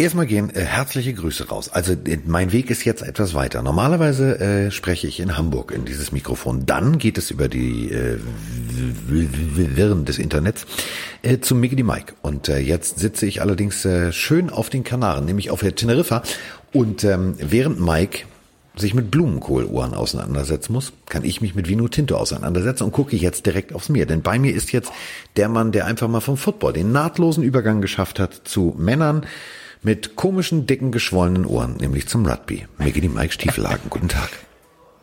Erstmal gehen äh, herzliche Grüße raus. Also äh, mein Weg ist jetzt etwas weiter. Normalerweise äh, spreche ich in Hamburg in dieses Mikrofon. Dann geht es über die äh, Wirren des Internets äh, zu Mickey Mike. Und äh, jetzt sitze ich allerdings äh, schön auf den Kanaren, nämlich auf der Teneriffa. Und ähm, während Mike sich mit Blumenkohluhren auseinandersetzen muss, kann ich mich mit Vino Tinto auseinandersetzen und gucke jetzt direkt aufs Meer. Denn bei mir ist jetzt der Mann, der einfach mal vom Football den nahtlosen Übergang geschafft hat zu Männern, mit komischen, dicken, geschwollenen Ohren, nämlich zum Rugby. Geht die Mike Stiefelhagen. Guten Tag.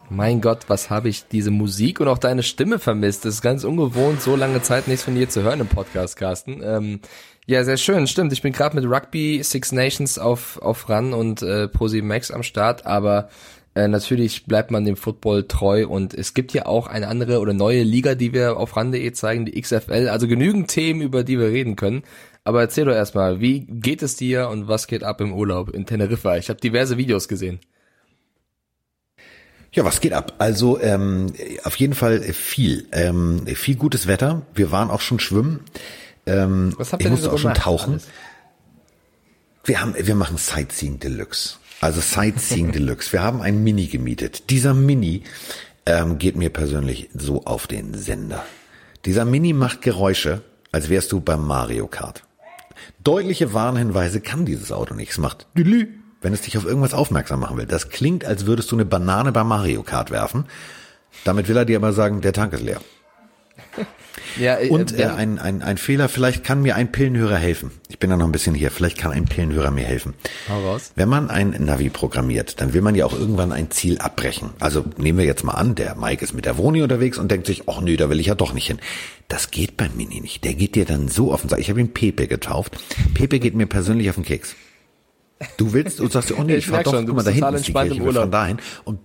Mein Gott, was habe ich diese Musik und auch deine Stimme vermisst. Das ist ganz ungewohnt, so lange Zeit nichts von dir zu hören im Podcast, Carsten. Ähm, ja, sehr schön, stimmt. Ich bin gerade mit Rugby Six Nations auf, auf RAN und äh, Posi Max am Start, aber äh, natürlich bleibt man dem Football treu und es gibt ja auch eine andere oder neue Liga, die wir auf RAN.de zeigen, die XFL. Also genügend Themen, über die wir reden können. Aber erzähl doch erstmal, wie geht es dir und was geht ab im Urlaub in Teneriffa? Ich habe diverse Videos gesehen. Ja, was geht ab? Also ähm, auf jeden Fall viel, ähm, viel gutes Wetter. Wir waren auch schon schwimmen. Ähm, was habt ihr ich musste so auch schon tauchen. Alles? Wir haben, wir machen Sightseeing Deluxe. Also Sightseeing Deluxe. Wir haben ein Mini gemietet. Dieser Mini ähm, geht mir persönlich so auf den Sender. Dieser Mini macht Geräusche, als wärst du beim Mario Kart. Deutliche Warnhinweise kann dieses Auto nicht. Es macht Lülü, wenn es dich auf irgendwas aufmerksam machen will. Das klingt, als würdest du eine Banane bei Mario Kart werfen. Damit will er dir aber sagen, der Tank ist leer. Ja, äh, und äh, ein, ein, ein Fehler, vielleicht kann mir ein Pillenhörer helfen. Ich bin da noch ein bisschen hier, vielleicht kann ein Pillenhörer mir helfen. Hau raus. Wenn man ein Navi programmiert, dann will man ja auch irgendwann ein Ziel abbrechen. Also nehmen wir jetzt mal an, der Mike ist mit der Woni unterwegs und denkt sich, ach nö, da will ich ja doch nicht hin. Das geht beim Mini nicht. Der geht dir dann so offen. Ich habe ihn Pepe getauft. Pepe geht mir persönlich auf den Keks. Du willst und sagst, oh nee, ich, ich fahr doch, schon, guck mal, da hinten ist die Kirche, fahren dahin. Und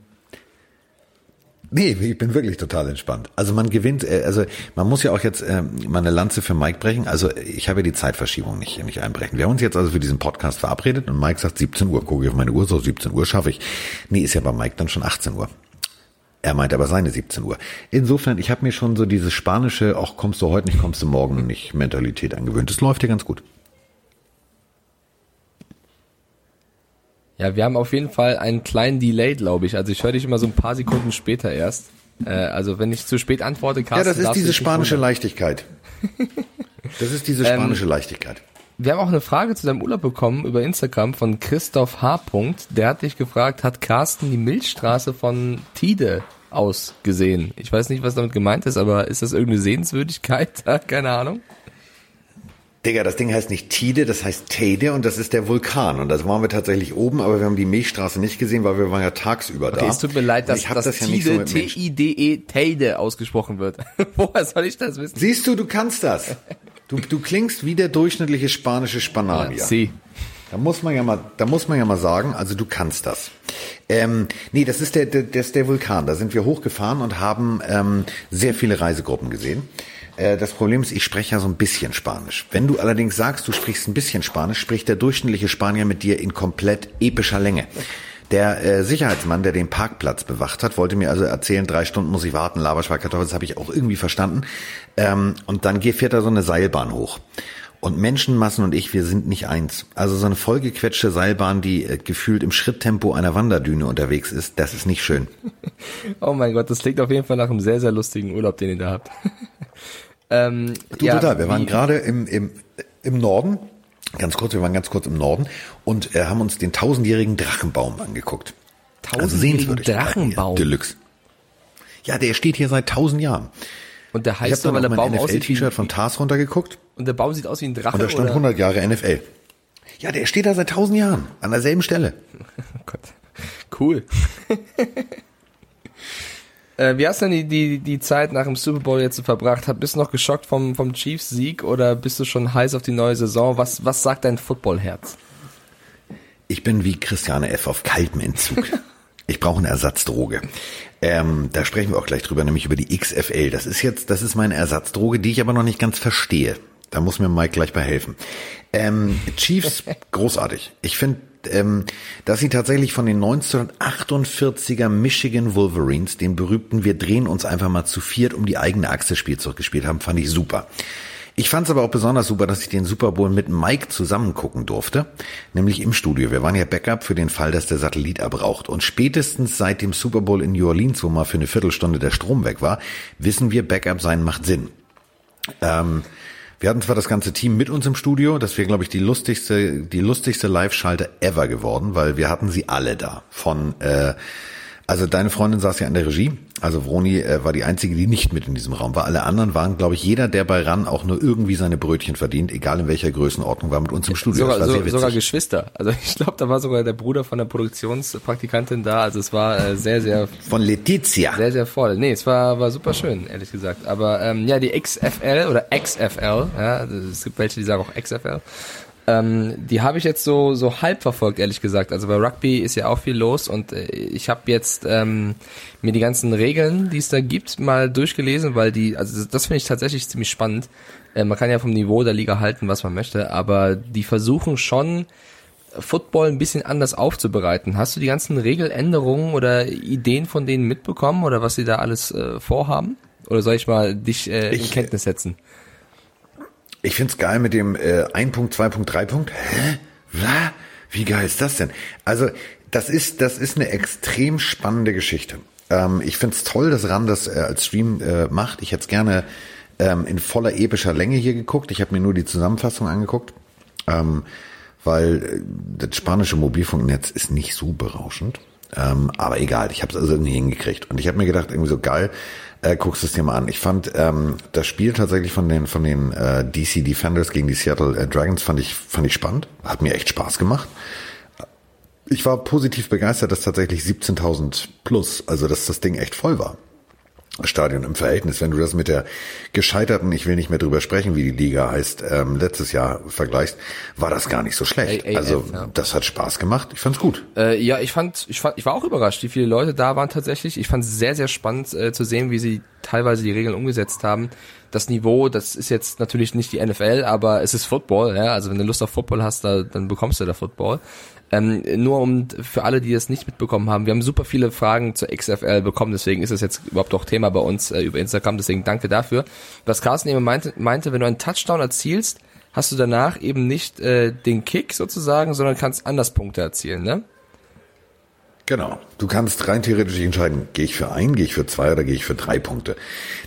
Nee, ich bin wirklich total entspannt. Also man gewinnt, äh, also man muss ja auch jetzt äh, mal Lanze für Mike brechen. Also ich habe ja die Zeitverschiebung nicht, nicht einbrechen. Wir haben uns jetzt also für diesen Podcast verabredet und Mike sagt 17 Uhr. Gucke ich auf meine Uhr, so 17 Uhr schaffe ich. Nee, ist ja bei Mike dann schon 18 Uhr. Er meint aber seine 17 Uhr. Insofern, ich habe mir schon so dieses spanische, auch kommst du heute nicht, kommst du morgen nicht Mentalität angewöhnt. Das läuft ja ganz gut. Ja, wir haben auf jeden Fall einen kleinen Delay, glaube ich. Also ich höre dich immer so ein paar Sekunden später erst. Äh, also wenn ich zu spät antworte, Carsten, Ja, das ist diese spanische Leichtigkeit. Das ist diese ähm, spanische ähm, Leichtigkeit. Wir haben auch eine Frage zu deinem Urlaub bekommen über Instagram von Christoph H. Der hat dich gefragt, hat Carsten die Milchstraße von Tide ausgesehen? Ich weiß nicht, was damit gemeint ist, aber ist das irgendeine Sehenswürdigkeit? Keine Ahnung. Digga, das Ding heißt nicht Tide, das heißt Teide und das ist der Vulkan. Und das waren wir tatsächlich oben, aber wir haben die Milchstraße nicht gesehen, weil wir waren ja tagsüber okay, da. Es tut mir leid, dass das, das ja Tide, so T-I-D-E, Teide ausgesprochen wird. Woher soll ich das wissen? Siehst du, du kannst das. Du, du klingst wie der durchschnittliche spanische Spanier. Ja, sí. Da muss man ja mal, da muss man ja mal sagen, also du kannst das. Ähm, nee, das ist der, der, das ist der Vulkan. Da sind wir hochgefahren und haben ähm, sehr viele Reisegruppen gesehen. Äh, das Problem ist, ich spreche ja so ein bisschen Spanisch. Wenn du allerdings sagst, du sprichst ein bisschen Spanisch, spricht der durchschnittliche Spanier mit dir in komplett epischer Länge. Der äh, Sicherheitsmann, der den Parkplatz bewacht hat, wollte mir also erzählen, drei Stunden muss ich warten, Laberschweikartoffel, das habe ich auch irgendwie verstanden. Ähm, und dann fährt da so eine Seilbahn hoch. Und Menschenmassen und ich, wir sind nicht eins. Also so eine vollgequetschte Seilbahn, die äh, gefühlt im Schritttempo einer Wanderdüne unterwegs ist, das ist nicht schön. oh mein Gott, das klingt auf jeden Fall nach einem sehr, sehr lustigen Urlaub, den ihr da habt. Ähm, du, ja, total. Wir waren gerade im, im, im Norden, ganz kurz, wir waren ganz kurz im Norden und äh, haben uns den tausendjährigen Drachenbaum angeguckt. Tausendjährigen also Drachenbaum? Deluxe. Ja, der steht hier seit tausend Jahren. Und der heißt so, weil der Baum aussieht t-Shirt von Tars runtergeguckt. Und der Baum sieht aus wie ein Drache. Und da stand oder? 100 Jahre NFL. Ja, der steht da seit tausend Jahren an derselben Stelle. Oh Gott, cool. Äh, wie hast du denn die, die, die Zeit nach dem Super Bowl jetzt verbracht? Bist du noch geschockt vom, vom Chiefs-Sieg oder bist du schon heiß auf die neue Saison? Was, was sagt dein Footballherz? Ich bin wie Christiane F. auf kaltem Entzug. Ich brauche eine Ersatzdroge. Ähm, da sprechen wir auch gleich drüber, nämlich über die XFL. Das ist jetzt, das ist meine Ersatzdroge, die ich aber noch nicht ganz verstehe. Da muss mir Mike gleich bei helfen. Ähm, Chiefs, großartig. Ich finde ähm, dass sie tatsächlich von den 1948er Michigan Wolverines, den berühmten Wir drehen uns einfach mal zu viert um die eigene Achse Spielzeug gespielt haben, fand ich super. Ich fand es aber auch besonders super, dass ich den Super Bowl mit Mike zusammen gucken durfte, nämlich im Studio. Wir waren ja Backup für den Fall, dass der Satellit abraucht. Und spätestens seit dem Super Bowl in New Orleans, wo mal für eine Viertelstunde der Strom weg war, wissen wir, Backup sein macht Sinn. Ähm, wir hatten zwar das ganze Team mit uns im Studio, das wäre, glaube ich, die lustigste, die lustigste Live-Schalte ever geworden, weil wir hatten sie alle da. Von äh, also deine Freundin saß ja an der Regie. Also Vroni äh, war die einzige, die nicht mit in diesem Raum war. Alle anderen waren, glaube ich, jeder, der bei RAN auch nur irgendwie seine Brötchen verdient, egal in welcher Größenordnung, war mit uns im Studio. Sogar, so, sogar Geschwister. Also ich glaube, da war sogar der Bruder von der Produktionspraktikantin da. Also es war äh, sehr, sehr von Letizia. Sehr, sehr voll. Nee, es war war super schön, ehrlich gesagt. Aber ähm, ja, die XFL oder XFL, ja, es gibt welche, die sagen auch XFL. Ähm, die habe ich jetzt so so halb verfolgt, ehrlich gesagt. Also bei Rugby ist ja auch viel los und äh, ich habe jetzt ähm, mir die ganzen Regeln, die es da gibt, mal durchgelesen, weil die, also das, finde ich tatsächlich ziemlich spannend. Äh, man kann ja vom Niveau der Liga halten, was man möchte, aber die versuchen schon Football ein bisschen anders aufzubereiten. Hast du die ganzen Regeländerungen oder Ideen von denen mitbekommen oder was sie da alles äh, vorhaben? Oder soll ich mal dich äh, in Kenntnis setzen? Ich find's geil mit dem äh, 1 Punkt, 2 Punkt, 3 Punkt. Hä? Was? Wie geil ist das denn? Also, das ist, das ist eine extrem spannende Geschichte. Ähm, ich find's toll, dass RAN das äh, als Stream äh, macht. Ich hätte gerne ähm, in voller epischer Länge hier geguckt. Ich habe mir nur die Zusammenfassung angeguckt. Ähm, weil äh, das spanische Mobilfunknetz ist nicht so berauschend. Ähm, aber egal, ich habe es also irgendwie hingekriegt. Und ich habe mir gedacht, irgendwie so geil, äh, guckst es dir mal an. Ich fand ähm, das Spiel tatsächlich von den von den äh, DC Defenders gegen die Seattle äh, Dragons fand ich fand ich spannend, hat mir echt Spaß gemacht. Ich war positiv begeistert, dass tatsächlich 17.000 plus, also dass das Ding echt voll war. Stadion im Verhältnis. Wenn du das mit der gescheiterten, ich will nicht mehr drüber sprechen, wie die Liga heißt, ähm, letztes Jahr vergleichst, war das gar nicht so schlecht. A also ja. das hat Spaß gemacht. Ich fand's gut. Äh, ja, ich fand, ich fand, ich war auch überrascht, wie viele Leute da waren tatsächlich. Ich fand es sehr, sehr spannend äh, zu sehen, wie sie teilweise die Regeln umgesetzt haben. Das Niveau, das ist jetzt natürlich nicht die NFL, aber es ist Football. Ja? Also wenn du Lust auf Football hast, da, dann bekommst du da Football. Ähm, nur um für alle, die es nicht mitbekommen haben, wir haben super viele Fragen zur XFL bekommen, deswegen ist es jetzt überhaupt auch Thema bei uns äh, über Instagram, deswegen danke dafür. Was Carsten eben meinte, meinte, wenn du einen Touchdown erzielst, hast du danach eben nicht äh, den Kick sozusagen, sondern kannst anders Punkte erzielen, ne? Genau. Du kannst rein theoretisch entscheiden, gehe ich für ein, gehe ich für zwei oder gehe ich für drei Punkte.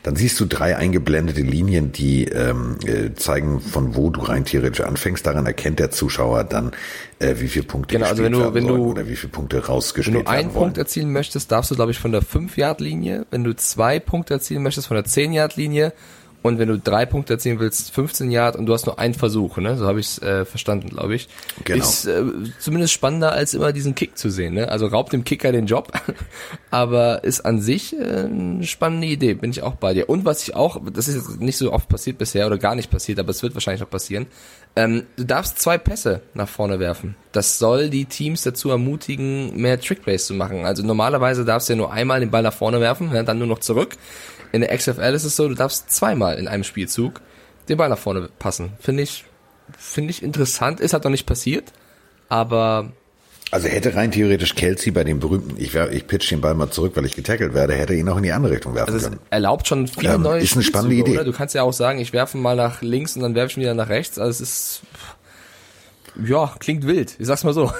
Dann siehst du drei eingeblendete Linien, die ähm, äh, zeigen, von wo du rein theoretisch anfängst. Daran erkennt der Zuschauer dann, äh, wie viele Punkte genau, also wenn du, wenn du, oder wie viele Punkte rausgespielt werden Wenn du einen Punkt erzielen möchtest, darfst du, glaube ich, von der 5-Yard-Linie. Wenn du zwei Punkte erzielen möchtest, von der 10-Yard-Linie und wenn du drei Punkte erzielen willst, 15 Yard und du hast nur einen Versuch, ne? So habe ich es äh, verstanden, glaube ich. Genau. Ist äh, zumindest spannender als immer diesen Kick zu sehen, ne? Also raubt dem Kicker den Job, aber ist an sich äh, eine spannende Idee, bin ich auch bei dir. Und was ich auch, das ist jetzt nicht so oft passiert bisher oder gar nicht passiert, aber es wird wahrscheinlich noch passieren. Ähm, du darfst zwei Pässe nach vorne werfen. Das soll die Teams dazu ermutigen, mehr Trickplays zu machen. Also normalerweise darfst du ja nur einmal den Ball nach vorne werfen, ja, dann nur noch zurück. In der XFL ist es so, du darfst zweimal in einem Spielzug den Ball nach vorne passen. Finde ich, finde ich interessant. Ist halt noch nicht passiert, aber also hätte rein theoretisch Kelsey bei dem berühmten, ich, wär, ich pitch den Ball mal zurück, weil ich getackelt werde, hätte ihn auch in die andere Richtung werfen also können. erlaubt schon viele ähm, neue Ist eine spannende Idee. Oder? Du kannst ja auch sagen, ich werfe mal nach links und dann werfe ich ihn wieder nach rechts. Also es ist, ja, klingt wild. Ich sag's mal so.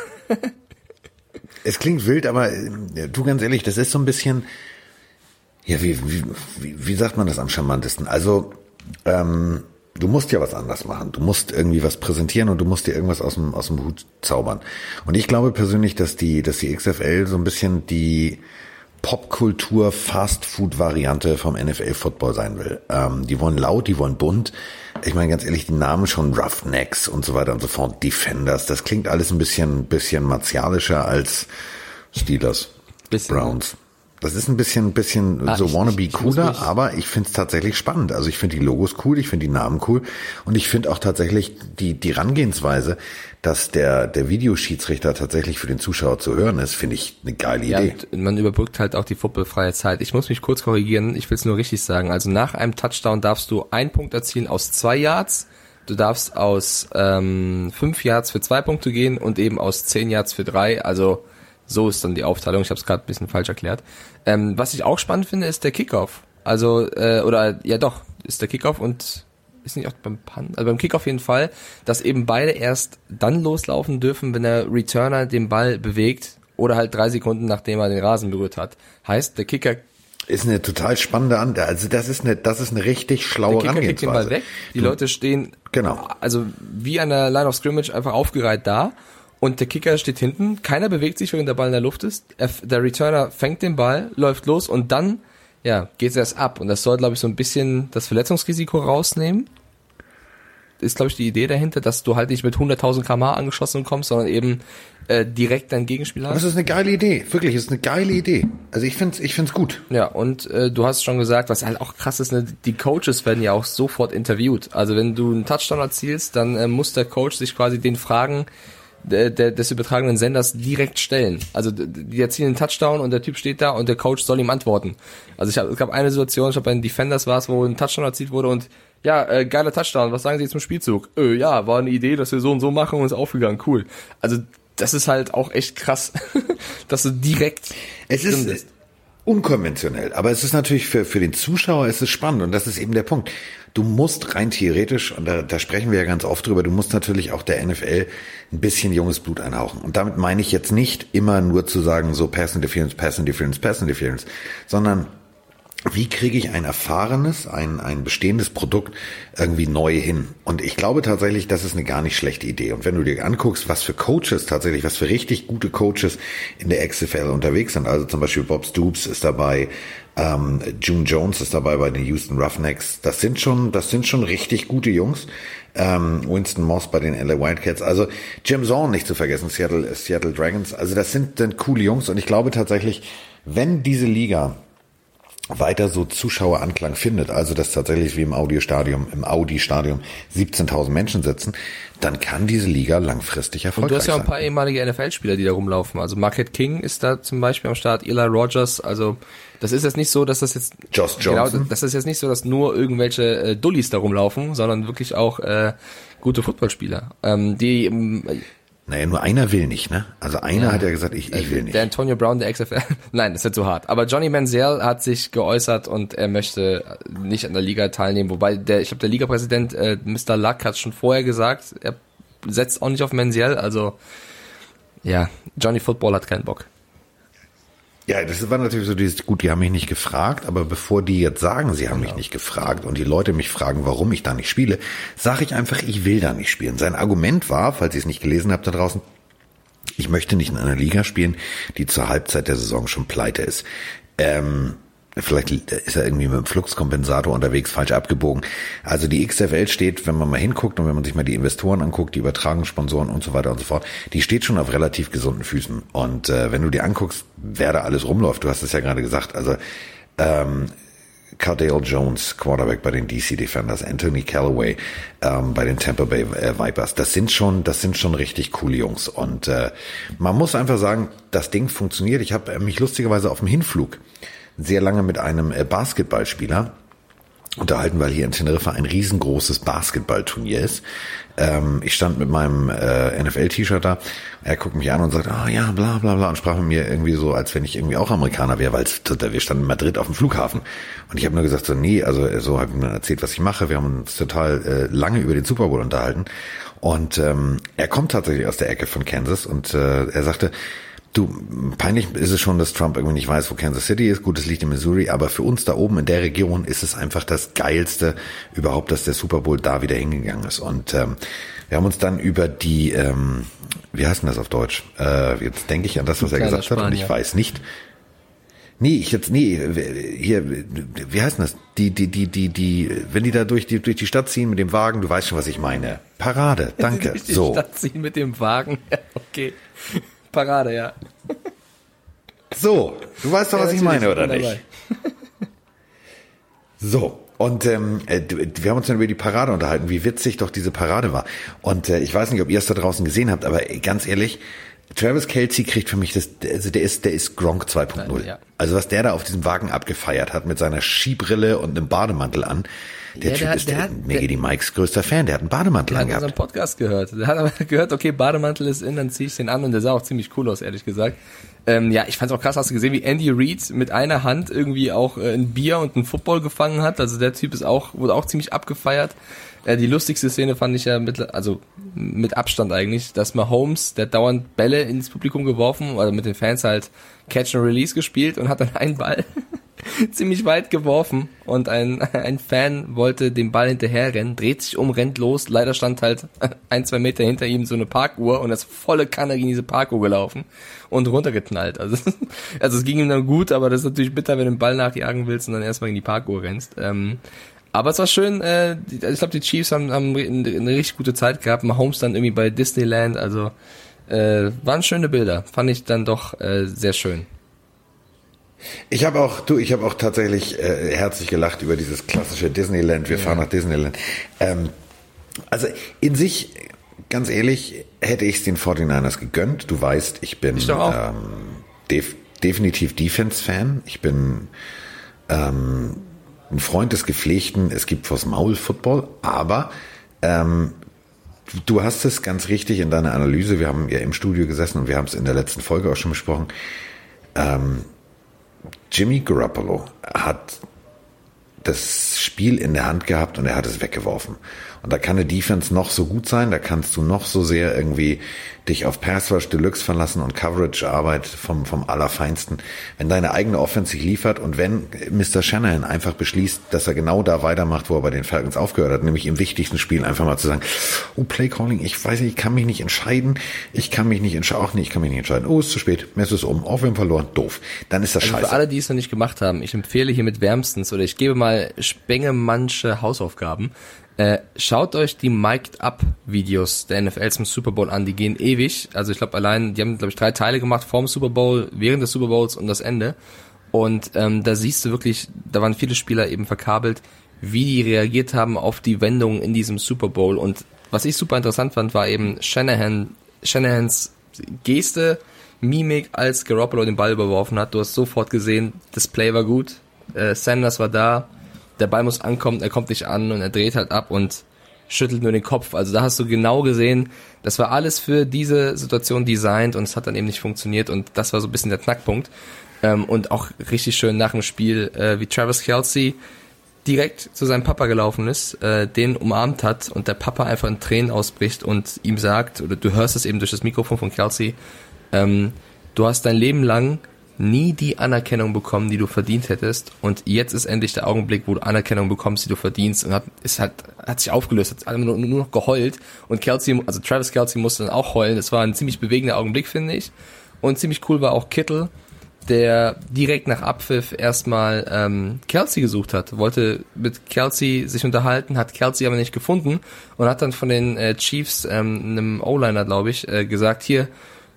es klingt wild, aber äh, du ganz ehrlich, das ist so ein bisschen, ja, wie, wie, wie, sagt man das am charmantesten? Also, ähm, du musst ja was anders machen. Du musst irgendwie was präsentieren und du musst dir irgendwas aus dem, aus dem Hut zaubern. Und ich glaube persönlich, dass die, dass die XFL so ein bisschen die Popkultur Fast-Food Variante vom NFL Football sein will. Ähm, die wollen laut, die wollen bunt. Ich meine ganz ehrlich, die Namen schon Roughnecks und so weiter und so fort, Defenders, das klingt alles ein bisschen, bisschen martialischer als Steelers, bisschen. Browns. Das ist ein bisschen, bisschen ah, so ich, wannabe ich, cooler, ich aber ich finde es tatsächlich spannend. Also ich finde die Logos cool, ich finde die Namen cool und ich finde auch tatsächlich die, die Rangehensweise, dass der, der Videoschiedsrichter tatsächlich für den Zuschauer zu hören ist, finde ich eine geile Idee. Ja, man überbrückt halt auch die footballfreie Zeit. Ich muss mich kurz korrigieren, ich will es nur richtig sagen. Also nach einem Touchdown darfst du einen Punkt erzielen aus zwei Yards, du darfst aus ähm, fünf Yards für zwei Punkte gehen und eben aus zehn Yards für drei. Also so ist dann die Aufteilung. Ich habe es gerade ein bisschen falsch erklärt. Ähm, was ich auch spannend finde, ist der Kickoff. Also, äh, oder ja doch, ist der Kickoff und ist nicht auch beim Punt, also beim Kick auf jeden Fall, dass eben beide erst dann loslaufen dürfen, wenn der Returner den Ball bewegt oder halt drei Sekunden nachdem er den Rasen berührt hat. Heißt, der Kicker ist eine total spannende Ante. Also das ist eine, das ist eine richtig schlaue der Kicker den Ball weg. Die du, Leute stehen genau. also wie an der Line of Scrimmage einfach aufgereiht da und der Kicker steht hinten. Keiner bewegt sich, während der Ball in der Luft ist. Der Returner fängt den Ball, läuft los und dann ja, geht's erst ab. Und das soll, glaube ich, so ein bisschen das Verletzungsrisiko rausnehmen. Ist, glaube ich, die Idee dahinter, dass du halt nicht mit 100.000 km angeschossen kommst, sondern eben äh, direkt dein Gegenspieler hast. Das ist eine geile Idee. Wirklich, das ist eine geile Idee. Also ich find's, ich find's gut. Ja, und äh, du hast schon gesagt, was halt auch krass ist, ne, die Coaches werden ja auch sofort interviewt. Also wenn du einen Touchdown erzielst, dann äh, muss der Coach sich quasi den fragen, der, des übertragenen Senders direkt stellen. Also die erzielen einen Touchdown und der Typ steht da und der Coach soll ihm antworten. Also ich es gab eine Situation, ich habe bei den Defenders war es, wo ein Touchdown erzielt wurde und ja, äh, geiler Touchdown, was sagen Sie zum Spielzug? Äh, ja, war eine Idee, dass wir so und so machen und ist aufgegangen, cool. Also das ist halt auch echt krass, dass du direkt es ist, bist unkonventionell. Aber es ist natürlich für, für den Zuschauer ist es spannend und das ist eben der Punkt. Du musst rein theoretisch, und da, da sprechen wir ja ganz oft drüber, du musst natürlich auch der NFL ein bisschen junges Blut einhauchen. Und damit meine ich jetzt nicht immer nur zu sagen, so Pass Interference, Pass Interference, Pass Interference, sondern wie kriege ich ein erfahrenes, ein, ein bestehendes Produkt irgendwie neu hin? Und ich glaube tatsächlich, das ist eine gar nicht schlechte Idee. Und wenn du dir anguckst, was für Coaches tatsächlich, was für richtig gute Coaches in der XFL unterwegs sind, also zum Beispiel Bob Stoops ist dabei, ähm, June Jones ist dabei bei den Houston Roughnecks, das sind schon, das sind schon richtig gute Jungs. Ähm, Winston Moss bei den LA Wildcats, also Jim Zorn nicht zu vergessen, Seattle, Seattle Dragons, also das sind, sind coole Jungs und ich glaube tatsächlich, wenn diese Liga weiter so Zuschaueranklang findet, also dass tatsächlich wie im Audiostadium, im Audi-Stadion 17.000 Menschen sitzen, dann kann diese Liga langfristig erfolgreich sein. Und du hast ja auch ein paar ehemalige NFL-Spieler, die da rumlaufen. Also Marquette King ist da zum Beispiel am Start, Eli Rogers. Also das ist jetzt nicht so, dass das jetzt Josh Johnson. Genau, das ist jetzt nicht so, dass nur irgendwelche äh, Dullis da rumlaufen, sondern wirklich auch äh, gute Footballspieler, ähm, die ähm, naja, nur einer will nicht, ne? Also einer ja. hat ja gesagt, ich, ich will nicht. Der Antonio Brown, der XFL. Nein, das wird zu hart. Aber Johnny Manziel hat sich geäußert und er möchte nicht an der Liga teilnehmen. Wobei der, ich glaube, der Ligapräsident äh, Mr. Luck hat schon vorher gesagt, er setzt auch nicht auf Manziel. Also ja, Johnny Football hat keinen Bock. Ja, das war natürlich so dieses, gut, die haben mich nicht gefragt, aber bevor die jetzt sagen, sie haben genau. mich nicht gefragt und die Leute mich fragen, warum ich da nicht spiele, sage ich einfach, ich will da nicht spielen. Sein Argument war, falls ihr es nicht gelesen habt da draußen, ich möchte nicht in einer Liga spielen, die zur Halbzeit der Saison schon pleite ist. Ähm, Vielleicht ist er irgendwie mit dem Fluxkompensator unterwegs, falsch abgebogen. Also die XFL steht, wenn man mal hinguckt und wenn man sich mal die Investoren anguckt, die Übertragungssponsoren und so weiter und so fort, die steht schon auf relativ gesunden Füßen. Und äh, wenn du dir anguckst, wer da alles rumläuft, du hast es ja gerade gesagt, also ähm, Cardale Jones, Quarterback bei den DC Defenders, Anthony Callaway ähm, bei den Tampa Bay äh, Vipers. Das sind schon, das sind schon richtig coole Jungs. Und äh, man muss einfach sagen, das Ding funktioniert. Ich habe mich lustigerweise auf dem Hinflug sehr lange mit einem äh, Basketballspieler unterhalten, weil hier in Teneriffa ein riesengroßes Basketballturnier ist. Ähm, ich stand mit meinem äh, NFL-T-Shirt da. Er guckt mich an und sagt, ah oh, ja, bla bla bla und sprach mit mir irgendwie so, als wenn ich irgendwie auch Amerikaner wäre, weil wir standen in Madrid auf dem Flughafen. Und ich habe nur gesagt, so nee, also so habe ich mir erzählt, was ich mache. Wir haben uns total äh, lange über den Super Bowl unterhalten. Und ähm, er kommt tatsächlich aus der Ecke von Kansas und äh, er sagte, Du, peinlich ist es schon, dass Trump irgendwie nicht weiß, wo Kansas City ist. Gut, es liegt in Missouri, aber für uns da oben in der Region ist es einfach das Geilste überhaupt, dass der Super Bowl da wieder hingegangen ist. Und ähm, wir haben uns dann über die, ähm, wie heißt denn das auf Deutsch? Äh, jetzt denke ich an das, was er gesagt Spanier. hat und ich weiß nicht. Nee, ich jetzt, nee, hier, wie heißt denn das? Die, die, die, die, die, wenn die da durch die, durch die Stadt ziehen mit dem Wagen, du weißt schon, was ich meine. Parade, danke. durch die so. Stadt ziehen mit dem Wagen, okay. Parade, ja. So, du weißt doch, ja, was ich meine, oder nicht? So, und ähm, äh, wir haben uns dann über die Parade unterhalten, wie witzig doch diese Parade war. Und äh, ich weiß nicht, ob ihr es da draußen gesehen habt, aber ganz ehrlich, Travis Kelsey kriegt für mich das, also der ist, der ist Gronk 2.0. Ja. Also was der da auf diesem Wagen abgefeiert hat mit seiner Skibrille und einem Bademantel an, Der ja, Typ der, ist der, der, Maggie die Mikes größter Fan, der hat einen Bademantel angehabt. Der hat unseren Podcast gehört. Der hat aber gehört, okay, Bademantel ist in, dann ziehe ich den an und der sah auch ziemlich cool aus, ehrlich gesagt. Ähm, ja, ich fand's auch krass, hast du gesehen, wie Andy Reid mit einer Hand irgendwie auch äh, ein Bier und ein Football gefangen hat. Also der Typ ist auch, wurde auch ziemlich abgefeiert. Äh, die lustigste Szene fand ich ja mit, also mit Abstand eigentlich, dass Mahomes, der dauernd Bälle ins Publikum geworfen, also mit den Fans halt Catch and Release gespielt und hat dann einen Ball ziemlich weit geworfen und ein, ein Fan wollte dem Ball hinterher rennen, dreht sich um, rennt los. Leider stand halt ein, zwei Meter hinter ihm so eine Parkuhr und das volle Kanne gegen diese Parkuhr gelaufen und runtergeknallt. Also, also es ging ihm dann gut, aber das ist natürlich bitter, wenn du den Ball nachjagen willst und dann erstmal in die Parkuhr rennst. Ähm, aber es war schön, äh, ich glaube, die Chiefs haben, haben eine richtig gute Zeit gehabt. Mahomes dann irgendwie bei Disneyland, also äh, waren schöne Bilder. Fand ich dann doch äh, sehr schön. Ich habe auch, du, ich habe auch tatsächlich äh, herzlich gelacht über dieses klassische Disneyland. Wir ja. fahren nach Disneyland. Ähm, also in sich, ganz ehrlich, hätte ich es den 49ers gegönnt. Du weißt, ich bin ich ähm, def definitiv Defense-Fan. Ich bin ähm, ein Freund des Gepflegten. Es gibt vors Maul Football, aber ähm, du hast es ganz richtig in deiner Analyse. Wir haben ja im Studio gesessen und wir haben es in der letzten Folge auch schon besprochen. Ähm, Jimmy Garoppolo hat das Spiel in der Hand gehabt und er hat es weggeworfen. Und da kann eine Defense noch so gut sein, da kannst du noch so sehr irgendwie dich auf Pass Rush Deluxe verlassen und Coverage Arbeit vom, vom Allerfeinsten. Wenn deine eigene Offense sich liefert und wenn Mr. Shanahan einfach beschließt, dass er genau da weitermacht, wo er bei den Falcons aufgehört hat, nämlich im wichtigsten Spiel einfach mal zu sagen, oh, Play Calling, ich weiß nicht, ich kann mich nicht entscheiden, ich kann mich nicht entscheiden, auch nicht, ich kann mich nicht entscheiden, oh, ist zu spät, mir ist es um, auch wenn verloren, doof. Dann ist das also scheiße. Für alle, die es noch nicht gemacht haben, ich empfehle hier mit wärmstens oder ich gebe mal Spengemannsche Hausaufgaben. Äh, schaut euch die Mic'd Up Videos der NFL zum Super Bowl an, die gehen ewig. Also ich glaube allein, die haben glaube ich drei Teile gemacht, vorm Super Bowl, während des Super Bowls und das Ende. Und ähm, da siehst du wirklich, da waren viele Spieler eben verkabelt, wie die reagiert haben auf die Wendungen in diesem Super Bowl. Und was ich super interessant fand, war eben Shanahan, Shanahans Geste, Mimik, als Garoppolo den Ball überworfen hat. Du hast sofort gesehen, das Play war gut, äh, Sanders war da, der Ball muss ankommen, er kommt nicht an und er dreht halt ab und schüttelt nur den Kopf. Also da hast du genau gesehen, das war alles für diese Situation designt und es hat dann eben nicht funktioniert und das war so ein bisschen der Knackpunkt. Ähm, und auch richtig schön nach dem Spiel, äh, wie Travis Kelsey direkt zu seinem Papa gelaufen ist, äh, den umarmt hat und der Papa einfach in Tränen ausbricht und ihm sagt, oder du hörst es eben durch das Mikrofon von Kelsey, ähm, du hast dein Leben lang nie die Anerkennung bekommen, die du verdient hättest. Und jetzt ist endlich der Augenblick, wo du Anerkennung bekommst, die du verdienst. Und hat, es hat, hat sich aufgelöst, hat alle nur, nur noch geheult. Und Kelsey, also Travis Kelsey musste dann auch heulen. Es war ein ziemlich bewegender Augenblick, finde ich. Und ziemlich cool war auch Kittel, der direkt nach Abpfiff erstmal ähm, Kelsey gesucht hat, wollte mit Kelsey sich unterhalten, hat Kelsey aber nicht gefunden und hat dann von den äh, Chiefs, ähm, einem O-Liner, glaube ich, äh, gesagt, hier,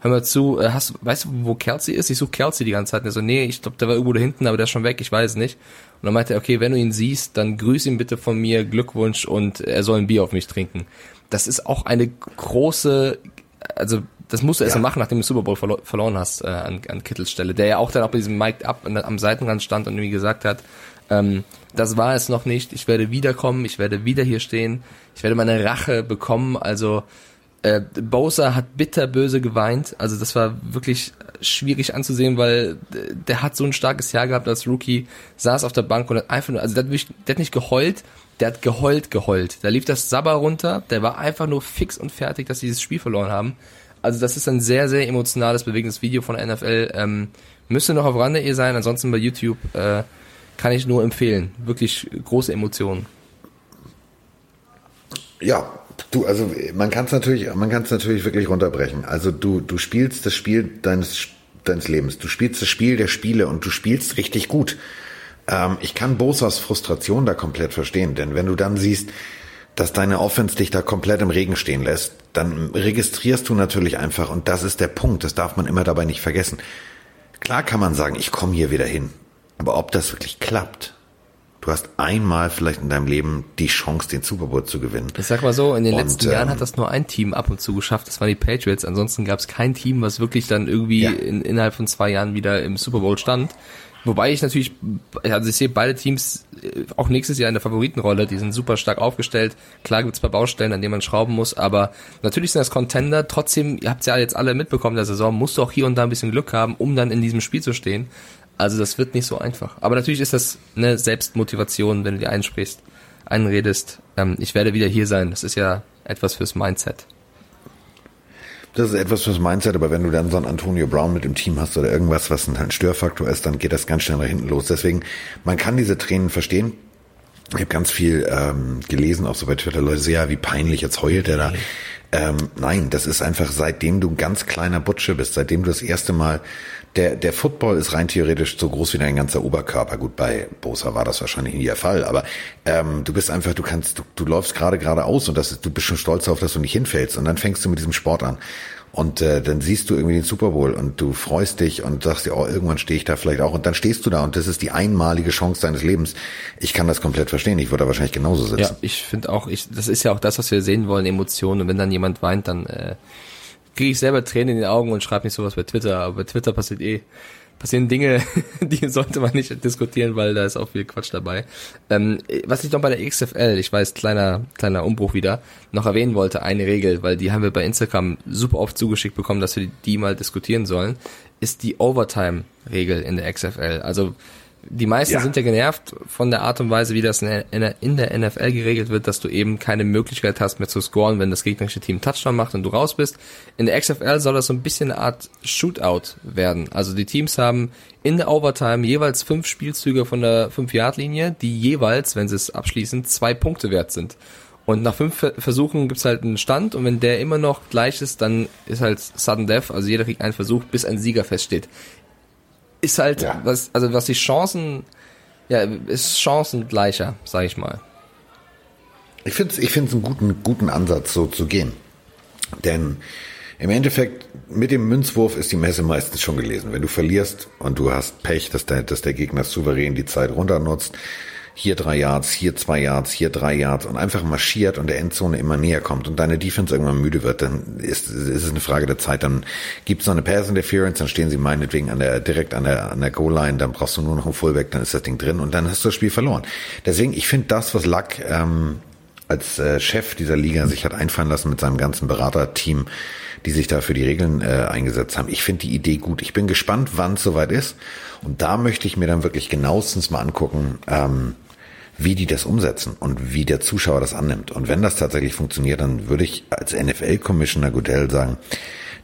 hör mal zu, äh, hast, weißt du, wo Kelsey ist? Ich suche Kelsey die ganze Zeit. Und er so, nee, ich glaube, der war irgendwo da hinten, aber der ist schon weg, ich weiß nicht. Und dann meinte er, okay, wenn du ihn siehst, dann grüß ihn bitte von mir, Glückwunsch und er soll ein Bier auf mich trinken. Das ist auch eine große, also das musst du erst ja. mal machen, nachdem du Super Bowl verlo verloren hast äh, an, an Kittels Stelle, der ja auch dann auch bei diesem Mike Up am Seitenrand stand und irgendwie gesagt hat, ähm, das war es noch nicht, ich werde wiederkommen, ich werde wieder hier stehen, ich werde meine Rache bekommen, also äh, Bowser hat bitterböse geweint. Also das war wirklich schwierig anzusehen, weil der hat so ein starkes Jahr gehabt als Rookie, saß auf der Bank und hat einfach nur, also der hat, wirklich, der hat nicht geheult, der hat geheult, geheult. Da lief das Sabber runter, der war einfach nur fix und fertig, dass sie dieses Spiel verloren haben. Also das ist ein sehr, sehr emotionales, bewegendes Video von der NFL. Ähm, müsste noch auf Rande ihr sein, ansonsten bei YouTube äh, kann ich nur empfehlen. Wirklich große Emotionen. Ja, Du, also man kann es natürlich, man kann natürlich wirklich runterbrechen. Also du, du spielst das Spiel deines, deines Lebens. Du spielst das Spiel der Spiele und du spielst richtig gut. Ähm, ich kann Bosas Frustration da komplett verstehen, denn wenn du dann siehst, dass deine Offense dich da komplett im Regen stehen lässt, dann registrierst du natürlich einfach, und das ist der Punkt, das darf man immer dabei nicht vergessen. Klar kann man sagen, ich komme hier wieder hin. Aber ob das wirklich klappt, Du hast einmal vielleicht in deinem Leben die Chance, den Super Bowl zu gewinnen. Ich sag mal so, in den und, letzten ähm, Jahren hat das nur ein Team ab und zu geschafft, das waren die Patriots. Ansonsten gab es kein Team, was wirklich dann irgendwie ja. in, innerhalb von zwei Jahren wieder im Super Bowl stand. Wobei ich natürlich, also ich sehe beide Teams äh, auch nächstes Jahr in der Favoritenrolle, die sind super stark aufgestellt. Klar gibt es paar Baustellen, an denen man schrauben muss, aber natürlich sind das Contender. Trotzdem, ihr habt es ja jetzt alle mitbekommen in der Saison, musst du auch hier und da ein bisschen Glück haben, um dann in diesem Spiel zu stehen. Also das wird nicht so einfach. Aber natürlich ist das eine Selbstmotivation, wenn du dir einsprichst, einredest, ähm, ich werde wieder hier sein. Das ist ja etwas fürs Mindset. Das ist etwas fürs Mindset, aber wenn du dann so einen Antonio Brown mit im Team hast oder irgendwas, was ein Störfaktor ist, dann geht das ganz schnell nach hinten los. Deswegen, man kann diese Tränen verstehen. Ich habe ganz viel ähm, gelesen, auch so bei Twitter, Leute, so, ja, wie peinlich, jetzt heult er da. Ähm, nein, das ist einfach, seitdem du ein ganz kleiner Butsche bist, seitdem du das erste Mal der, der Football ist rein theoretisch so groß wie dein ganzer Oberkörper. Gut, bei Bosa war das wahrscheinlich nie der Fall, aber ähm, du bist einfach, du kannst, du, du läufst gerade geradeaus und das du bist schon stolz darauf, dass du nicht hinfällst und dann fängst du mit diesem Sport an. Und äh, dann siehst du irgendwie den Super Bowl und du freust dich und sagst dir, oh, irgendwann stehe ich da vielleicht auch. Und dann stehst du da und das ist die einmalige Chance deines Lebens. Ich kann das komplett verstehen. Ich würde da wahrscheinlich genauso sitzen. Ja, ich finde auch, ich, das ist ja auch das, was wir sehen wollen, Emotionen. Und wenn dann jemand weint, dann äh, kriege ich selber Tränen in den Augen und schreibe nicht sowas bei Twitter. Aber bei Twitter passiert eh passieren Dinge, die sollte man nicht diskutieren, weil da ist auch viel Quatsch dabei. Ähm, was ich noch bei der XFL, ich weiß, kleiner, kleiner Umbruch wieder, noch erwähnen wollte, eine Regel, weil die haben wir bei Instagram super oft zugeschickt bekommen, dass wir die mal diskutieren sollen, ist die Overtime-Regel in der XFL. Also die meisten ja. sind ja genervt von der Art und Weise, wie das in der NFL geregelt wird, dass du eben keine Möglichkeit hast mehr zu scoren, wenn das gegnerische Team Touchdown macht und du raus bist. In der XFL soll das so ein bisschen eine Art Shootout werden. Also die Teams haben in der Overtime jeweils fünf Spielzüge von der 5-Yard-Linie, die jeweils, wenn sie es abschließen, zwei Punkte wert sind. Und nach fünf Versuchen gibt's halt einen Stand und wenn der immer noch gleich ist, dann ist halt Sudden Death, also jeder kriegt einen Versuch, bis ein Sieger feststeht ist halt, ja. was, also was die Chancen, ja, ist chancengleicher, sag ich mal. Ich finde es ich find's einen guten, guten Ansatz, so zu gehen. Denn im Endeffekt, mit dem Münzwurf ist die Messe meistens schon gelesen. Wenn du verlierst und du hast Pech, dass der, dass der Gegner souverän die Zeit runternutzt, hier drei Yards, hier zwei Yards, hier drei Yards und einfach marschiert und der Endzone immer näher kommt und deine Defense irgendwann müde wird, dann ist, ist es eine Frage der Zeit. Dann gibt es noch eine Pass Interference, dann stehen sie meinetwegen an der, direkt an der, an der Goal-Line, dann brauchst du nur noch einen Fullback, dann ist das Ding drin und dann hast du das Spiel verloren. Deswegen, ich finde das, was Luck ähm, als äh, Chef dieser Liga sich hat einfallen lassen mit seinem ganzen Beraterteam, die sich da für die Regeln äh, eingesetzt haben. Ich finde die Idee gut. Ich bin gespannt, wann es soweit ist. Und da möchte ich mir dann wirklich genauestens mal angucken, ähm, wie die das umsetzen und wie der Zuschauer das annimmt. Und wenn das tatsächlich funktioniert, dann würde ich als NFL-Commissioner Goodell sagen,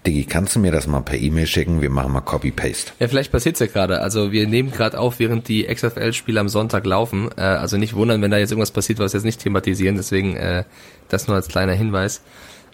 Diggi, kannst du mir das mal per E-Mail schicken? Wir machen mal Copy-Paste. Ja, vielleicht passiert's ja gerade. Also wir nehmen gerade auf, während die XFL-Spiele am Sonntag laufen. Äh, also nicht wundern, wenn da jetzt irgendwas passiert, was wir jetzt nicht thematisieren. Deswegen äh, das nur als kleiner Hinweis.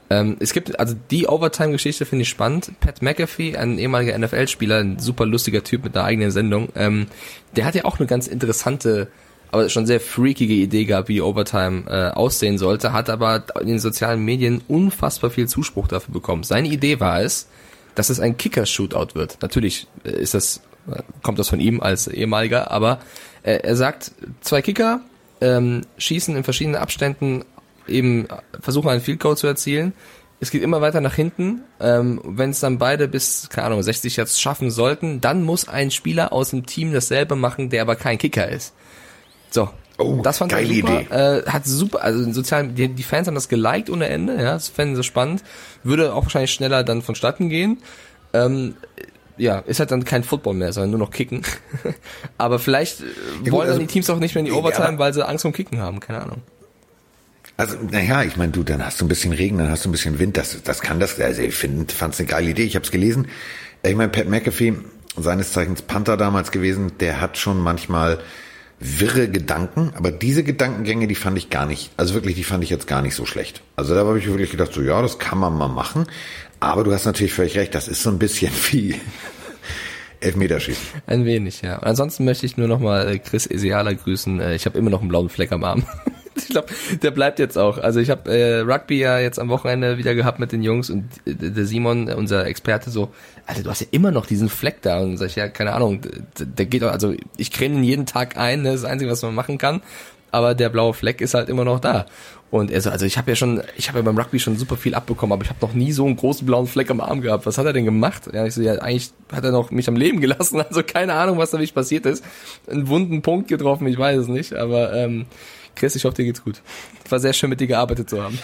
Ähm, es gibt, also die Overtime-Geschichte finde ich spannend. Pat McAfee, ein ehemaliger NFL-Spieler, ein super lustiger Typ mit einer eigenen Sendung, ähm, der hat ja auch eine ganz interessante aber schon sehr freakige Idee gab, wie Overtime äh, aussehen sollte, hat aber in den sozialen Medien unfassbar viel Zuspruch dafür bekommen. Seine Idee war es, dass es ein Kicker-Shootout wird. Natürlich äh, ist das, äh, kommt das von ihm als ehemaliger, aber äh, er sagt, zwei Kicker ähm, schießen in verschiedenen Abständen eben versuchen einen Field Goal zu erzielen. Es geht immer weiter nach hinten. Ähm, Wenn es dann beide bis, keine Ahnung, 60 jetzt schaffen sollten, dann muss ein Spieler aus dem Team dasselbe machen, der aber kein Kicker ist. So. Oh, das fand ich super. Idee. Äh, hat super, also in sozialen, die, die Fans haben das geliked ohne Ende, ja, das fänden sie spannend. Würde auch wahrscheinlich schneller dann vonstatten gehen. Ähm, ja, ist halt dann kein Football mehr, sondern nur noch Kicken. aber vielleicht ja, wollen also, dann die Teams auch nicht mehr in die Overtime, ja, weil sie Angst um Kicken haben, keine Ahnung. Also, naja, ich meine, du, dann hast du ein bisschen Regen, dann hast du ein bisschen Wind, das, das kann das, also ich finde, fand es eine geile Idee, ich habe es gelesen. Ich meine, Pat McAfee, seines Zeichens Panther damals gewesen, der hat schon manchmal wirre Gedanken, aber diese Gedankengänge, die fand ich gar nicht, also wirklich, die fand ich jetzt gar nicht so schlecht. Also da habe ich wirklich gedacht, so ja, das kann man mal machen, aber du hast natürlich völlig recht, das ist so ein bisschen wie Elfmeterschießen. Ein wenig, ja. Ansonsten möchte ich nur noch mal äh, Chris Esiala grüßen. Äh, ich habe immer noch einen blauen Fleck am Arm. ich glaube, der bleibt jetzt auch. Also ich habe äh, Rugby ja jetzt am Wochenende wieder gehabt mit den Jungs und äh, der Simon, unser Experte, so, Alter, du hast ja immer noch diesen Fleck da. Und sag ich, ja, keine Ahnung, der, der geht auch, also ich creme ihn jeden Tag ein, ne, das ist das Einzige, was man machen kann. aber der blaue Fleck ist halt immer noch da. Und er so, also ich habe ja schon, ich habe ja beim Rugby schon super viel abbekommen, aber ich habe noch nie so einen großen blauen Fleck am Arm gehabt. Was hat er denn gemacht? Ja, ich so, ja, eigentlich hat er noch mich am Leben gelassen, also keine Ahnung, was da wirklich passiert ist. Einen wunden Punkt getroffen, ich weiß es nicht, aber ähm, Chris, ich hoffe, dir geht's gut. War sehr schön, mit dir gearbeitet zu haben.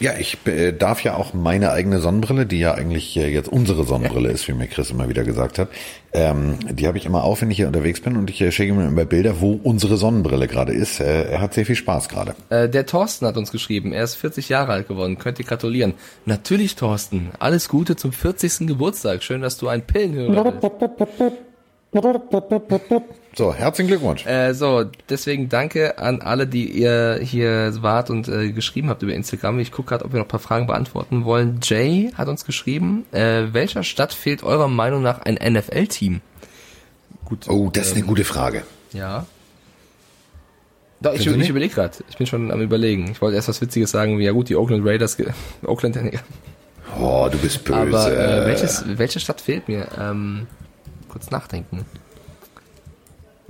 Ja, ich äh, darf ja auch meine eigene Sonnenbrille, die ja eigentlich äh, jetzt unsere Sonnenbrille ist, wie mir Chris immer wieder gesagt hat. Ähm, die habe ich immer auf, wenn ich hier unterwegs bin und ich äh, schicke mir immer Bilder, wo unsere Sonnenbrille gerade ist. Er hat sehr viel Spaß gerade. Der Thorsten hat uns geschrieben, er ist 40 Jahre alt geworden, könnt ihr gratulieren. Natürlich, Thorsten, alles Gute zum 40. Geburtstag. Schön, dass du ein Pillenhörer bist. So, herzlichen Glückwunsch. Äh, so, deswegen danke an alle, die ihr hier wart und äh, geschrieben habt über Instagram. Ich gucke gerade, ob wir noch ein paar Fragen beantworten wollen. Jay hat uns geschrieben, äh, welcher Stadt fehlt eurer Meinung nach ein NFL-Team? Gut. Oh, das ist eine ähm, gute Frage. Ja. Doch, ich, ich überlege gerade. Ich bin schon am überlegen. Ich wollte erst was Witziges sagen, wie ja gut, die Oakland Raiders, Oakland. Oh, du bist böse. Aber äh, welches, welche Stadt fehlt mir? Ähm, kurz nachdenken.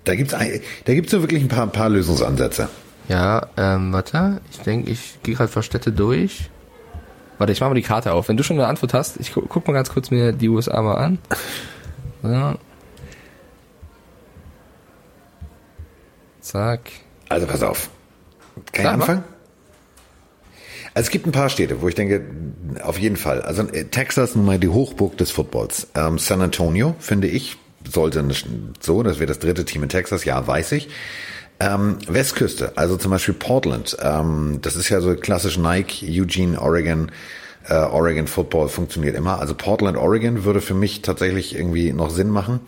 Da gibt's ein, da gibt's so wirklich ein paar, ein paar Lösungsansätze. Ja, ähm, warte, ich denke, ich gehe gerade vor Städte durch. Warte, ich mache mal die Karte auf. Wenn du schon eine Antwort hast, ich gu guck mal ganz kurz mir die USA mal an. Ja. Zack. Also pass auf. Kein Sag Anfang? Also es gibt ein paar Städte, wo ich denke, auf jeden Fall. Also äh, Texas nun mal die Hochburg des Footballs. Ähm, San Antonio, finde ich, sollte so, das wäre das dritte Team in Texas, ja, weiß ich. Ähm, Westküste, also zum Beispiel Portland, ähm, das ist ja so klassisch Nike, Eugene, Oregon, äh, Oregon Football funktioniert immer. Also Portland, Oregon würde für mich tatsächlich irgendwie noch Sinn machen.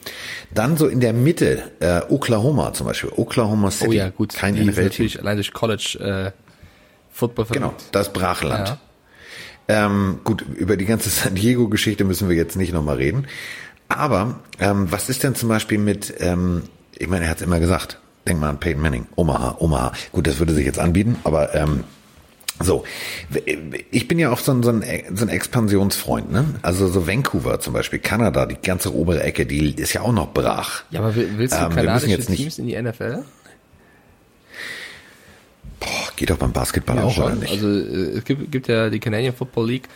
Dann so in der Mitte, äh, Oklahoma zum Beispiel, Oklahoma City. Oh ja, gut, kein die NFL natürlich allein durch College äh, Football Genau, das Brachland. Ja. Ähm, gut, über die ganze San Diego-Geschichte müssen wir jetzt nicht nochmal reden. Aber ähm, was ist denn zum Beispiel mit, ähm, ich meine, er hat es immer gesagt, denk mal an Peyton Manning, Omaha, Omaha. Gut, das würde sich jetzt anbieten, aber ähm, so, ich bin ja auch so ein, so ein, so ein Expansionsfreund, ne? Also so Vancouver zum Beispiel, Kanada, die ganze obere Ecke, die ist ja auch noch brach. Ja, aber willst du ähm, kanadische jetzt Teams in die NFL? Boah, geht doch beim Basketball ja, auch, schon. oder nicht? Also äh, es gibt, gibt ja die Canadian Football League,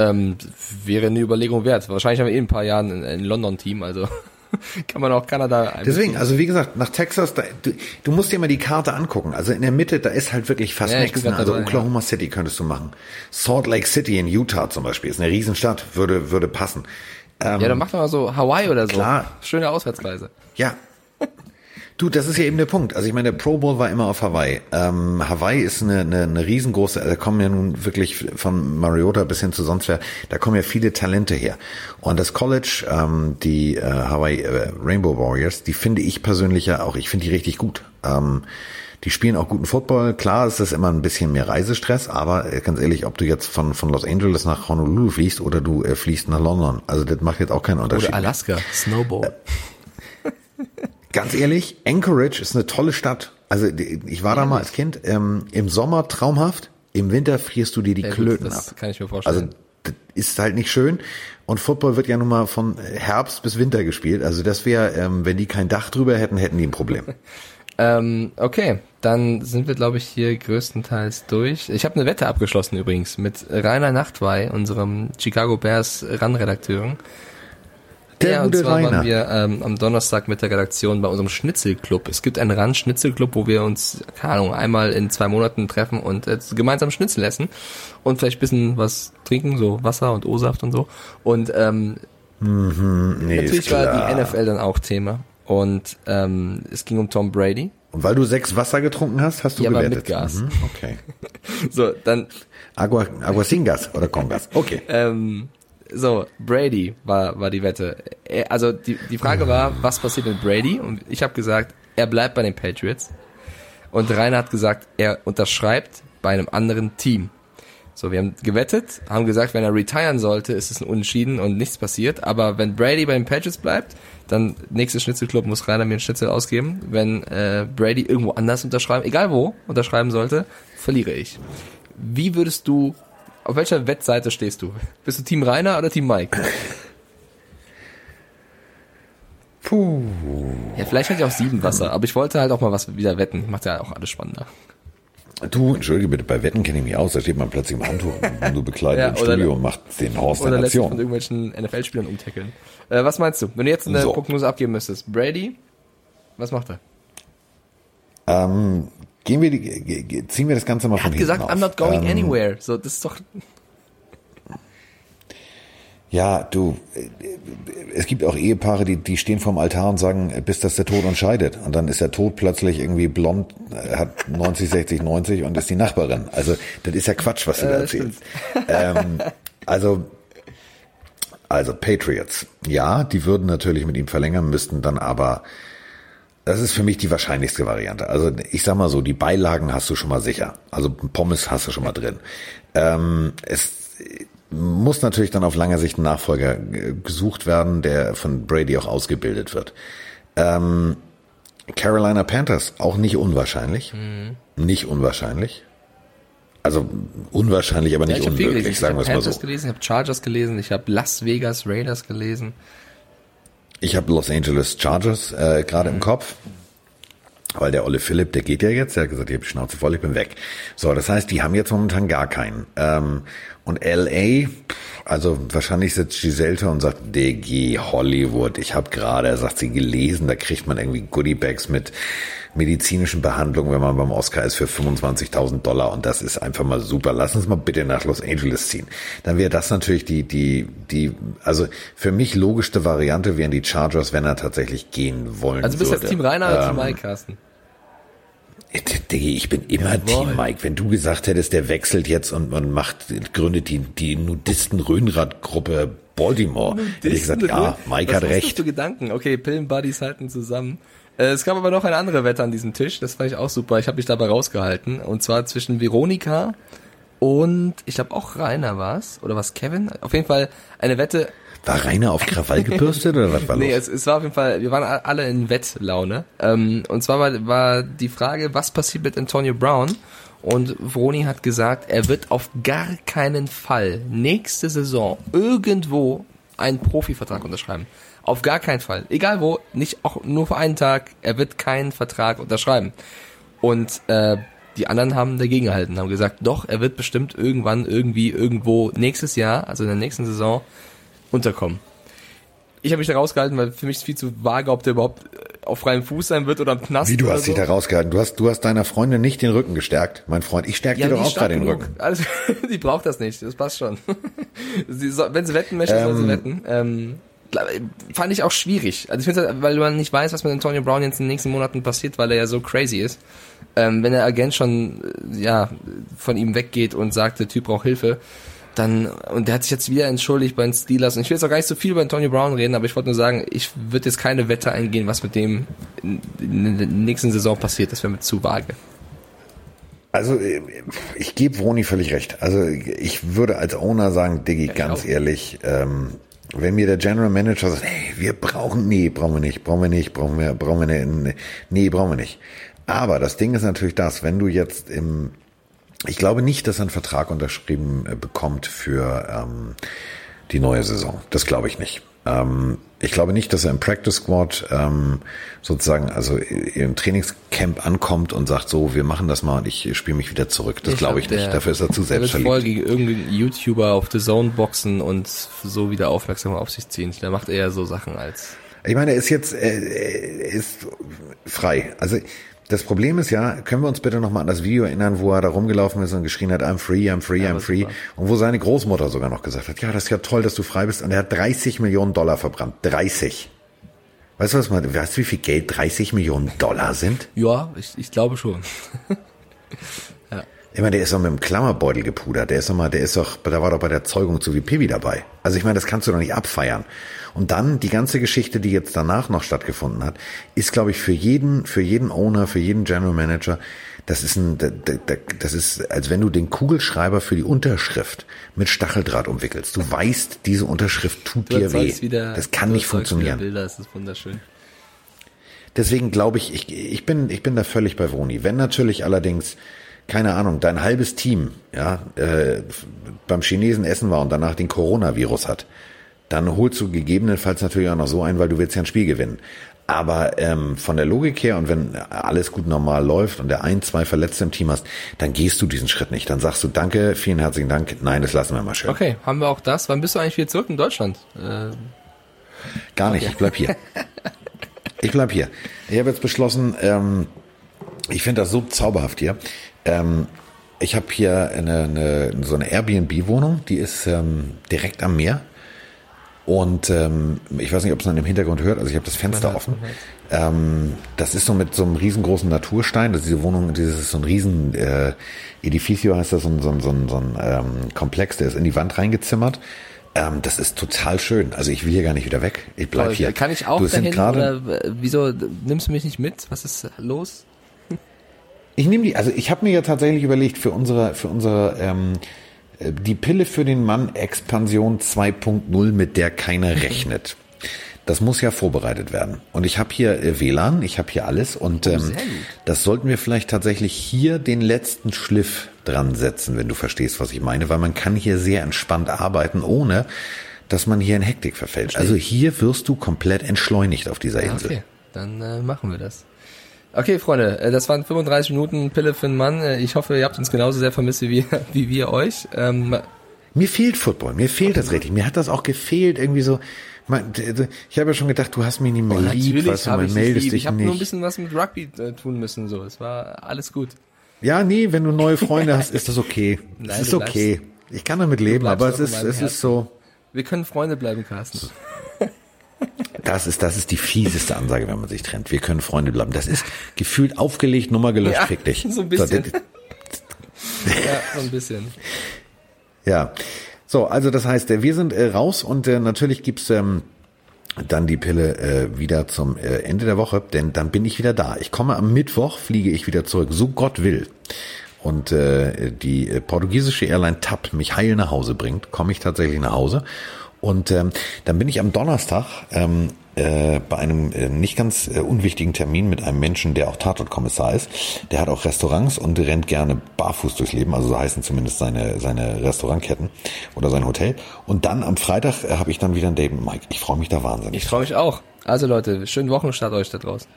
ähm, wäre eine Überlegung wert. Wahrscheinlich haben wir eh ein paar Jahren ein, ein London-Team, also kann man auch Kanada. Deswegen, also wie gesagt, nach Texas, da, du, du, musst dir mal die Karte angucken. Also in der Mitte, da ist halt wirklich fast ja, nichts. Ne? Also dabei, Oklahoma ja. City könntest du machen. Salt Lake City in Utah zum Beispiel ist eine Riesenstadt, würde würde passen. Ähm, ja, dann macht man mal so Hawaii oder so. Klar. Schöne Auswärtsreise. Ja, Du, das ist ja eben der Punkt. Also ich meine, der Pro Bowl war immer auf Hawaii. Ähm, Hawaii ist eine, eine, eine riesengroße, da kommen ja nun wirklich von Mariota bis hin zu sonst wer, da kommen ja viele Talente her. Und das College, ähm, die äh, Hawaii äh, Rainbow Warriors, die finde ich persönlich ja auch, ich finde die richtig gut. Ähm, die spielen auch guten Football. Klar ist das immer ein bisschen mehr Reisestress, aber äh, ganz ehrlich, ob du jetzt von, von Los Angeles nach Honolulu fliegst oder du äh, fliegst nach London, also das macht jetzt auch keinen Unterschied. Oder Alaska, Snowball. Äh, Ganz ehrlich, Anchorage ist eine tolle Stadt. Also ich war da mal als Kind. Ähm, Im Sommer traumhaft, im Winter frierst du dir die ja, Klöten das ab. Kann ich mir vorstellen. Also das ist halt nicht schön. Und Football wird ja nun mal von Herbst bis Winter gespielt. Also das wäre, ähm, wenn die kein Dach drüber hätten, hätten die ein Problem. ähm, okay, dann sind wir, glaube ich, hier größtenteils durch. Ich habe eine Wette abgeschlossen übrigens mit Rainer Nachtwey, unserem Chicago Bears Run-Redakteuren. Der ja, und zwar Rainer. waren wir ähm, am Donnerstag mit der Redaktion bei unserem Schnitzelclub. Es gibt einen Rand-Schnitzelclub, wo wir uns, keine Ahnung, einmal in zwei Monaten treffen und äh, gemeinsam Schnitzel essen und vielleicht bisschen was trinken, so Wasser und O-Saft und so. Und ähm, mhm, nee, natürlich war die NFL dann auch Thema. Und ähm, es ging um Tom Brady. Und weil du sechs Wasser getrunken hast, hast du ja, gewertet. mit Gas. Mhm, okay. so, dann Agua, Aguasingas oder Congas. Okay. ähm, so, Brady war, war die Wette. Also die, die Frage war, was passiert mit Brady? Und ich habe gesagt, er bleibt bei den Patriots. Und Rainer hat gesagt, er unterschreibt bei einem anderen Team. So, wir haben gewettet, haben gesagt, wenn er retiren sollte, ist es ein Unentschieden und nichts passiert. Aber wenn Brady bei den Patriots bleibt, dann nächstes Schnitzelclub muss Rainer mir einen Schnitzel ausgeben. Wenn äh, Brady irgendwo anders unterschreiben, egal wo, unterschreiben sollte, verliere ich. Wie würdest du auf welcher Wettseite stehst du? Bist du Team Rainer oder Team Mike? Puh. Ja, vielleicht hätte ich auch sieben Wasser, aber ich wollte halt auch mal was wieder wetten. Macht ja auch alles spannender. Du, entschuldige bitte, bei Wetten kenne ich mich aus, da steht man plötzlich im Handtuch und du bekleidest ja, im Studio und macht den Horst oder der Nation. Oder von irgendwelchen NFL-Spielern umtackeln. Äh, was meinst du, wenn du jetzt eine so. Prognose abgeben müsstest? Brady, was macht er? Ähm, gehen wir die, ziehen wir das Ganze mal er von hinten hat gesagt, I'm not going ähm, anywhere. So, das ist doch... Ja, du, es gibt auch Ehepaare, die, die stehen vorm Altar und sagen, bis das der Tod entscheidet. Und dann ist der Tod plötzlich irgendwie blond, hat 90, 60, 90 und ist die Nachbarin. Also, das ist ja Quatsch, was du äh, da erzählst. Ähm, also, also Patriots. Ja, die würden natürlich mit ihm verlängern, müssten dann aber, das ist für mich die wahrscheinlichste Variante. Also, ich sag mal so, die Beilagen hast du schon mal sicher. Also, Pommes hast du schon mal drin. Ähm, es, muss natürlich dann auf lange Sicht ein Nachfolger gesucht werden, der von Brady auch ausgebildet wird. Ähm, Carolina Panthers, auch nicht unwahrscheinlich. Mhm. Nicht unwahrscheinlich. Also unwahrscheinlich, aber nicht ja, unmöglich, sagen wir es mal so. Ich habe gelesen, ich habe Chargers gelesen, ich habe Las Vegas Raiders gelesen. Ich habe Los Angeles Chargers äh, gerade mhm. im Kopf. Weil der Olle Philipp, der geht ja jetzt, der hat gesagt, ich habe die Schnauze voll, ich bin weg. So, das heißt, die haben jetzt momentan gar keinen. Ähm, und LA, also wahrscheinlich sitzt Giselle und sagt, DG Hollywood, ich habe gerade, sagt sie, gelesen, da kriegt man irgendwie Goodiebags mit medizinischen Behandlungen, wenn man beim Oscar ist, für 25.000 Dollar und das ist einfach mal super. Lass uns mal bitte nach Los Angeles ziehen. Dann wäre das natürlich die, die, die, also für mich logischste Variante wären die Chargers, wenn er tatsächlich gehen wollen Also bist du jetzt Team Rainer oder ähm, Team Mike, Carsten? Ich bin immer Jawohl. Team Mike. Wenn du gesagt hättest, der wechselt jetzt und man macht, gründet die, die Nudisten-Röhnrad-Gruppe Baltimore, Nudisten hätte ich gesagt, ja, Mike Was hat recht. Was Gedanken? Okay, Pillen-Buddies halten zusammen. Äh, es gab aber noch eine andere Wette an diesem Tisch, das fand ich auch super. Ich habe mich dabei rausgehalten. Und zwar zwischen Veronika und ich glaube auch Rainer war's. Oder was, Kevin? Auf jeden Fall eine Wette war Rainer auf Krawall gebürstet oder was war los? Nee, es, es war auf jeden Fall, wir waren alle in Wettlaune. Ähm, und zwar war, war die Frage, was passiert mit Antonio Brown? Und Vroni hat gesagt, er wird auf gar keinen Fall nächste Saison irgendwo einen Profivertrag unterschreiben. Auf gar keinen Fall. Egal wo, nicht auch nur für einen Tag, er wird keinen Vertrag unterschreiben. Und äh, die anderen haben dagegen gehalten, haben gesagt, doch, er wird bestimmt irgendwann, irgendwie, irgendwo nächstes Jahr, also in der nächsten Saison, unterkommen. Ich habe mich da rausgehalten, weil für mich ist viel zu vage, ob der überhaupt äh, auf freiem Fuß sein wird oder im Knast. Wie du hast so. dich da rausgehalten? Du hast, du hast deiner Freundin nicht den Rücken gestärkt, mein Freund. Ich stärke ja, dir doch auch gerade den Rücken. Also, die braucht das nicht, das passt schon. sie soll, wenn sie wetten möchte, ähm, soll sie ähm. wetten. Ähm, fand ich auch schwierig. Also ich finde, weil man nicht weiß, was mit Antonio Brown jetzt in den nächsten Monaten passiert, weil er ja so crazy ist. Ähm, wenn der Agent schon äh, ja von ihm weggeht und sagt, der Typ braucht Hilfe, dann, und der hat sich jetzt wieder entschuldigt bei den Steelers. Und ich will jetzt auch gar nicht so viel über Antonio Brown reden, aber ich wollte nur sagen, ich würde jetzt keine Wette eingehen, was mit dem in, in der nächsten Saison passiert. Das wäre mir zu vage. Also ich gebe Roni völlig recht. Also ich würde als Owner sagen, Diggi, ja, ganz auch. ehrlich, ähm, wenn mir der General Manager sagt, hey, wir brauchen, nee, brauchen wir nicht, brauchen wir nicht, brauchen wir, brauchen wir nicht, nee, brauchen wir nicht. Aber das Ding ist natürlich das, wenn du jetzt im ich glaube nicht, dass er einen Vertrag unterschrieben äh, bekommt für ähm, die neue Saison. Das glaube ich nicht. Ähm, ich glaube nicht, dass er im Practice Squad ähm, sozusagen, also im Trainingscamp ankommt und sagt, so, wir machen das mal und ich spiele mich wieder zurück. Das glaube ich nicht. Der, Dafür ist er zu selbstverliebt. Er wird voll gegen irgendeinen YouTuber auf The Zone boxen und so wieder aufmerksam auf sich ziehen. Der macht eher so Sachen als... Ich meine, er ist jetzt, er ist frei. Also das Problem ist ja, können wir uns bitte nochmal an das Video erinnern, wo er da rumgelaufen ist und geschrien hat, I'm free, I'm free, I'm free. Und wo seine Großmutter sogar noch gesagt hat, ja, das ist ja toll, dass du frei bist. Und er hat 30 Millionen Dollar verbrannt. 30. Weißt du was man, weißt du, wie viel Geld 30 Millionen Dollar sind? Ja, ich, ich glaube schon. Ich meine, der ist doch mit dem Klammerbeutel gepudert. Der ist doch mal, der ist doch, da war doch bei der Zeugung zu wie Pibi dabei. Also ich meine, das kannst du doch nicht abfeiern. Und dann die ganze Geschichte, die jetzt danach noch stattgefunden hat, ist, glaube ich, für jeden, für jeden Owner, für jeden General Manager, das ist ein, das ist, als wenn du den Kugelschreiber für die Unterschrift mit Stacheldraht umwickelst. Du weißt, diese Unterschrift tut dir weh. Wieder, das kann nicht funktionieren. Bilder, das ist wunderschön. Deswegen glaube ich, ich, ich bin, ich bin da völlig bei Woni. Wenn natürlich allerdings, keine Ahnung, dein halbes Team, ja, äh, beim Chinesen essen war und danach den Coronavirus hat, dann holst du gegebenenfalls natürlich auch noch so ein, weil du willst ja ein Spiel gewinnen. Aber ähm, von der Logik her und wenn alles gut normal läuft und der ein, zwei Verletzte im Team hast, dann gehst du diesen Schritt nicht. Dann sagst du Danke, vielen herzlichen Dank. Nein, das lassen wir mal schön. Okay, haben wir auch das. Wann bist du eigentlich wieder zurück in Deutschland? Äh, Gar nicht. Okay. Ich bleib hier. ich bleib hier. Ich habe jetzt beschlossen. Ähm, ich finde das so zauberhaft hier. Ähm, ich habe hier eine, eine, so eine Airbnb-Wohnung, die ist ähm, direkt am Meer. Und ähm, ich weiß nicht, ob es man im Hintergrund hört, also ich habe das Fenster offen. Ähm, das ist so mit so einem riesengroßen Naturstein. Das ist diese Wohnung, dieses ist so ein riesen äh, Edificio heißt das, so ein, so ein, so ein, so ein ähm, Komplex, der ist in die Wand reingezimmert. Ähm, das ist total schön. Also ich will hier gar nicht wieder weg. Ich bleib hier. Kann ich auch du dahin oder wieso nimmst du mich nicht mit? Was ist los? Ich nehme die, also ich habe mir ja tatsächlich überlegt für unsere, für unsere ähm, die Pille für den Mann Expansion 2.0, mit der keiner rechnet. Das muss ja vorbereitet werden. Und ich habe hier äh, WLAN, ich habe hier alles und oh, ähm, das sollten wir vielleicht tatsächlich hier den letzten Schliff dran setzen, wenn du verstehst, was ich meine, weil man kann hier sehr entspannt arbeiten, ohne dass man hier in Hektik verfällt. Also hier wirst du komplett entschleunigt auf dieser Insel. Okay, dann äh, machen wir das. Okay, Freunde, äh, das waren 35 Minuten Pille für einen Mann. Äh, ich hoffe, ihr habt uns genauso sehr vermisst wie wir, wie wir euch. Ähm, mir fehlt Football, mir fehlt das richtig. Mir hat das auch gefehlt, irgendwie so. Ich habe ja schon gedacht, du hast mich nicht mehr oh, lieb, was du mal meldest dich ich hab nicht. Ich habe nur ein bisschen was mit Rugby äh, tun müssen, so. Es war alles gut. Ja, nee, wenn du neue Freunde hast, ist das okay. Nein, es ist okay. Ich kann damit leben, aber es ist, es ist so. Wir können Freunde bleiben, Carsten. Das ist, das ist die fieseste Ansage, wenn man sich trennt. Wir können Freunde bleiben. Das ist gefühlt aufgelegt, Nummer gelöscht, ja, fick dich. So ein bisschen. So, ja, so ein bisschen. Ja. So, also das heißt, äh, wir sind äh, raus und äh, natürlich gibt's ähm, dann die Pille äh, wieder zum äh, Ende der Woche, denn dann bin ich wieder da. Ich komme am Mittwoch, fliege ich wieder zurück, so Gott will. Und äh, die portugiesische Airline TAP mich heil nach Hause bringt, komme ich tatsächlich nach Hause und ähm, dann bin ich am Donnerstag ähm, äh, bei einem äh, nicht ganz äh, unwichtigen Termin mit einem Menschen, der auch Tatortkommissar ist. Der hat auch Restaurants und rennt gerne barfuß durchs Leben, also so heißen zumindest seine, seine Restaurantketten oder sein Hotel. Und dann am Freitag äh, habe ich dann wieder ein Date mit Mike. Ich freue mich da wahnsinnig. Ich freue mich auch. Also Leute, schönen Wochenstart euch da draußen.